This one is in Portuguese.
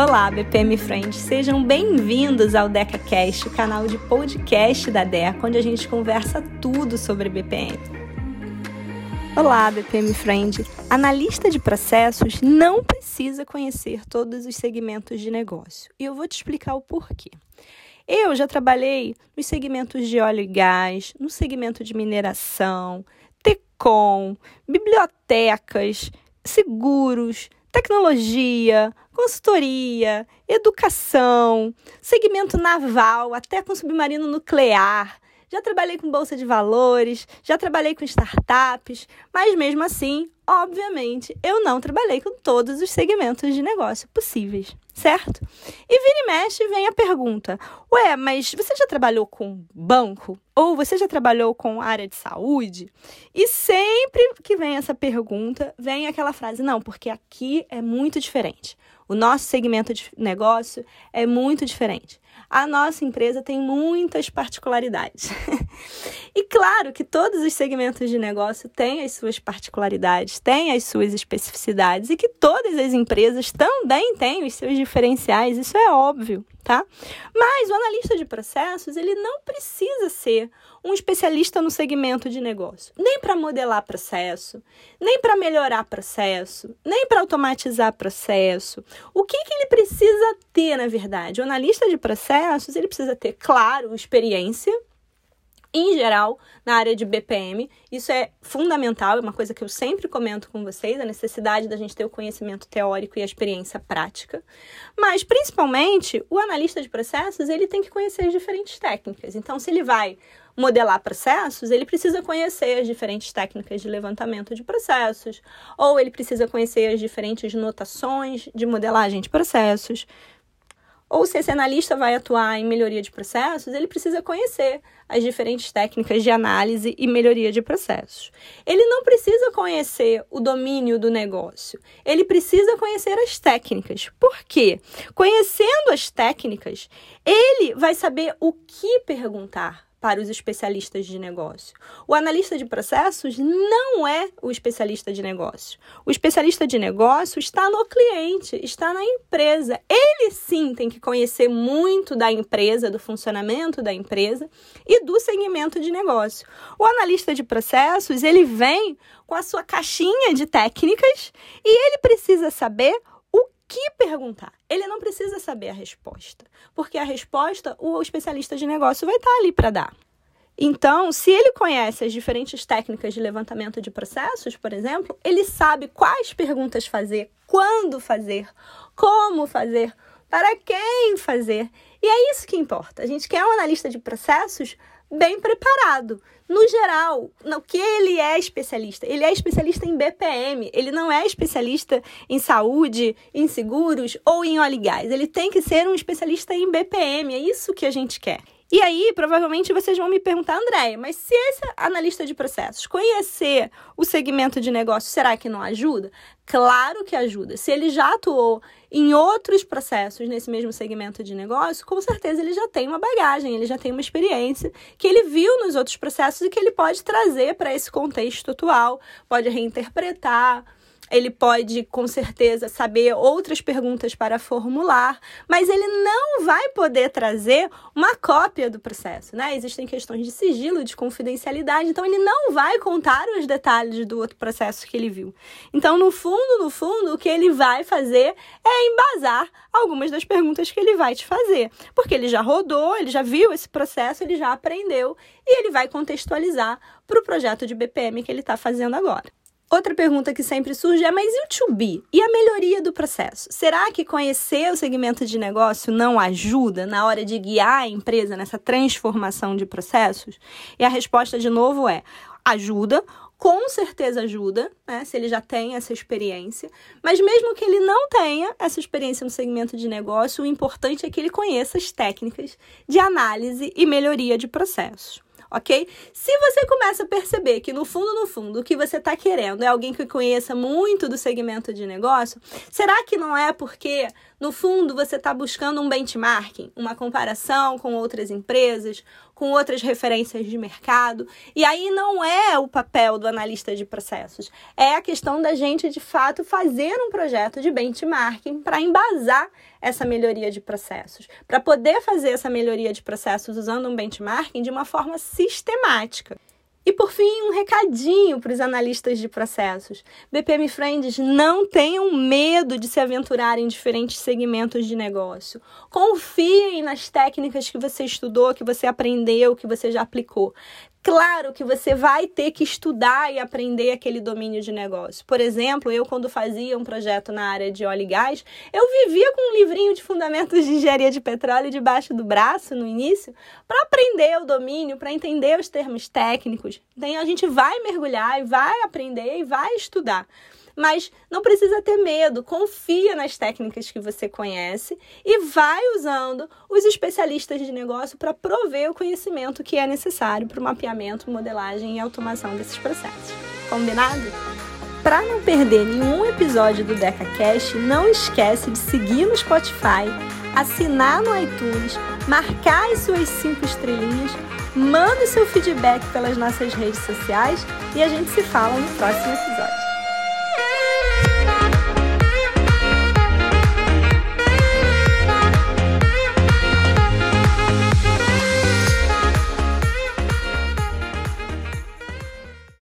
Olá, BPM Friends, sejam bem-vindos ao DecaCast, o canal de podcast da DECA, onde a gente conversa tudo sobre BPM. Olá, BPM Friend. Analista de processos não precisa conhecer todos os segmentos de negócio. E eu vou te explicar o porquê. Eu já trabalhei nos segmentos de óleo e gás, no segmento de mineração, TECOM, bibliotecas, seguros, tecnologia, consultoria, educação, segmento naval, até com submarino nuclear. Já trabalhei com bolsa de valores, já trabalhei com startups, mas mesmo assim, obviamente, eu não trabalhei com todos os segmentos de negócio possíveis, certo? E vira e mexe vem a pergunta: Ué, mas você já trabalhou com banco? Ou você já trabalhou com área de saúde? E sempre que vem essa pergunta, vem aquela frase: Não, porque aqui é muito diferente. O nosso segmento de negócio é muito diferente. A nossa empresa tem muitas particularidades. e claro que todos os segmentos de negócio têm as suas particularidades, têm as suas especificidades e que todas as empresas também têm os seus diferenciais, isso é óbvio tá? Mas o analista de processos, ele não precisa ser um especialista no segmento de negócio, nem para modelar processo, nem para melhorar processo, nem para automatizar processo. O que, que ele precisa ter, na verdade? O analista de processos, ele precisa ter, claro, experiência, em geral, na área de BPM. Isso é fundamental, é uma coisa que eu sempre comento com vocês, a necessidade da gente ter o conhecimento teórico e a experiência prática. Mas, principalmente, o analista de processos, ele tem que conhecer as diferentes técnicas. Então, se ele vai modelar processos, ele precisa conhecer as diferentes técnicas de levantamento de processos, ou ele precisa conhecer as diferentes notações de modelagem de processos, ou se esse analista vai atuar em melhoria de processos, ele precisa conhecer as diferentes técnicas de análise e melhoria de processos. Ele não precisa conhecer o domínio do negócio, ele precisa conhecer as técnicas. Por quê? Conhecendo as técnicas, ele vai saber o que perguntar para os especialistas de negócio. O analista de processos não é o especialista de negócio. O especialista de negócio está no cliente, está na empresa. Ele sim tem que conhecer muito da empresa, do funcionamento da empresa e do segmento de negócio. O analista de processos, ele vem com a sua caixinha de técnicas e ele precisa saber que perguntar. Ele não precisa saber a resposta, porque a resposta o especialista de negócio vai estar ali para dar. Então, se ele conhece as diferentes técnicas de levantamento de processos, por exemplo, ele sabe quais perguntas fazer, quando fazer, como fazer, para quem fazer. E é isso que importa. A gente quer um analista de processos bem preparado. No geral, no que ele é especialista? Ele é especialista em BPM, ele não é especialista em saúde, em seguros ou em óleo e gás. Ele tem que ser um especialista em BPM, é isso que a gente quer. E aí, provavelmente vocês vão me perguntar, Andréia, mas se esse analista de processos conhecer o segmento de negócio, será que não ajuda? Claro que ajuda. Se ele já atuou em outros processos nesse mesmo segmento de negócio, com certeza ele já tem uma bagagem, ele já tem uma experiência que ele viu nos outros processos e que ele pode trazer para esse contexto atual, pode reinterpretar ele pode com certeza saber outras perguntas para formular, mas ele não vai poder trazer uma cópia do processo, né? Existem questões de sigilo, de confidencialidade, então ele não vai contar os detalhes do outro processo que ele viu. Então, no fundo, no fundo, o que ele vai fazer é embasar algumas das perguntas que ele vai te fazer, porque ele já rodou, ele já viu esse processo, ele já aprendeu e ele vai contextualizar para o projeto de BPM que ele está fazendo agora. Outra pergunta que sempre surge é: mas e o to be? E a melhoria do processo? Será que conhecer o segmento de negócio não ajuda na hora de guiar a empresa nessa transformação de processos? E a resposta, de novo, é: ajuda. Com certeza ajuda, né, se ele já tem essa experiência, mas mesmo que ele não tenha essa experiência no segmento de negócio, o importante é que ele conheça as técnicas de análise e melhoria de processos ok? Se você começa a perceber que no fundo, no fundo, o que você está querendo é alguém que conheça muito do segmento de negócio, será que não é porque no fundo você está buscando um benchmarking, uma comparação com outras empresas, com outras referências de mercado. E aí não é o papel do analista de processos, é a questão da gente de fato fazer um projeto de benchmarking para embasar essa melhoria de processos, para poder fazer essa melhoria de processos usando um benchmarking de uma forma sistemática. E por fim, um recadinho para os analistas de processos. BPM Friends, não tenham medo de se aventurar em diferentes segmentos de negócio. Confiem nas técnicas que você estudou, que você aprendeu, que você já aplicou. Claro que você vai ter que estudar e aprender aquele domínio de negócio. Por exemplo, eu, quando fazia um projeto na área de óleo e gás, eu vivia com um livrinho de fundamentos de engenharia de petróleo debaixo do braço no início, para aprender o domínio, para entender os termos técnicos. Então, a gente vai mergulhar e vai aprender e vai estudar. Mas não precisa ter medo, confia nas técnicas que você conhece e vai usando os especialistas de negócio para prover o conhecimento que é necessário para o mapeamento, modelagem e automação desses processos. Combinado? Para não perder nenhum episódio do DecaCast, não esquece de seguir no Spotify, assinar no iTunes, marcar as suas cinco estrelinhas, manda seu feedback pelas nossas redes sociais e a gente se fala no próximo episódio.